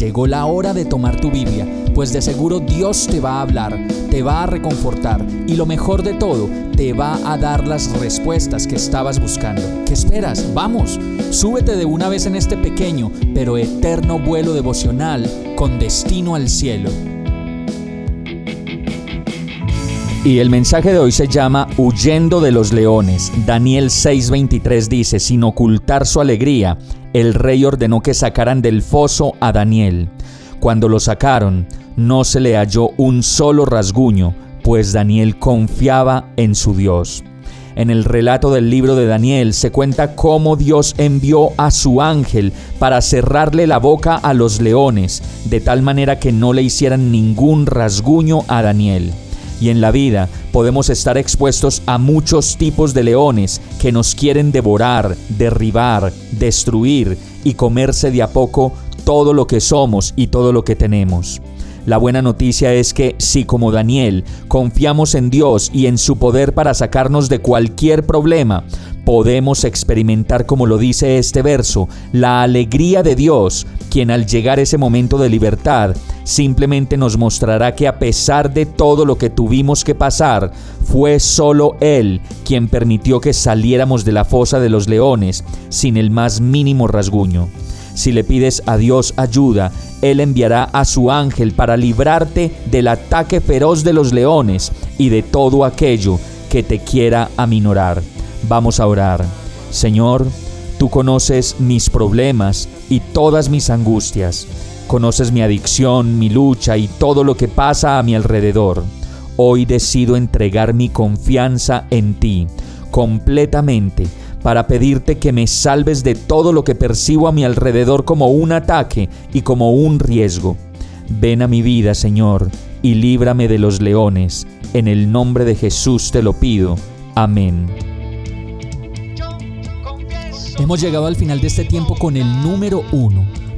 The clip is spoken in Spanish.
Llegó la hora de tomar tu Biblia, pues de seguro Dios te va a hablar, te va a reconfortar y lo mejor de todo, te va a dar las respuestas que estabas buscando. ¿Qué esperas? Vamos, súbete de una vez en este pequeño pero eterno vuelo devocional con destino al cielo. Y el mensaje de hoy se llama Huyendo de los leones. Daniel 6:23 dice, sin ocultar su alegría, el rey ordenó que sacaran del foso a Daniel. Cuando lo sacaron, no se le halló un solo rasguño, pues Daniel confiaba en su Dios. En el relato del libro de Daniel se cuenta cómo Dios envió a su ángel para cerrarle la boca a los leones, de tal manera que no le hicieran ningún rasguño a Daniel y en la vida podemos estar expuestos a muchos tipos de leones que nos quieren devorar, derribar, destruir y comerse de a poco todo lo que somos y todo lo que tenemos. La buena noticia es que si como Daniel confiamos en Dios y en su poder para sacarnos de cualquier problema, podemos experimentar, como lo dice este verso, la alegría de Dios, quien al llegar ese momento de libertad, simplemente nos mostrará que a pesar de todo lo que tuvimos que pasar, fue solo Él quien permitió que saliéramos de la fosa de los leones sin el más mínimo rasguño. Si le pides a Dios ayuda, Él enviará a su ángel para librarte del ataque feroz de los leones y de todo aquello que te quiera aminorar. Vamos a orar. Señor, tú conoces mis problemas y todas mis angustias. Conoces mi adicción, mi lucha y todo lo que pasa a mi alrededor. Hoy decido entregar mi confianza en ti completamente para pedirte que me salves de todo lo que percibo a mi alrededor como un ataque y como un riesgo. Ven a mi vida, Señor, y líbrame de los leones. En el nombre de Jesús te lo pido. Amén. Hemos llegado al final de este tiempo con el número uno.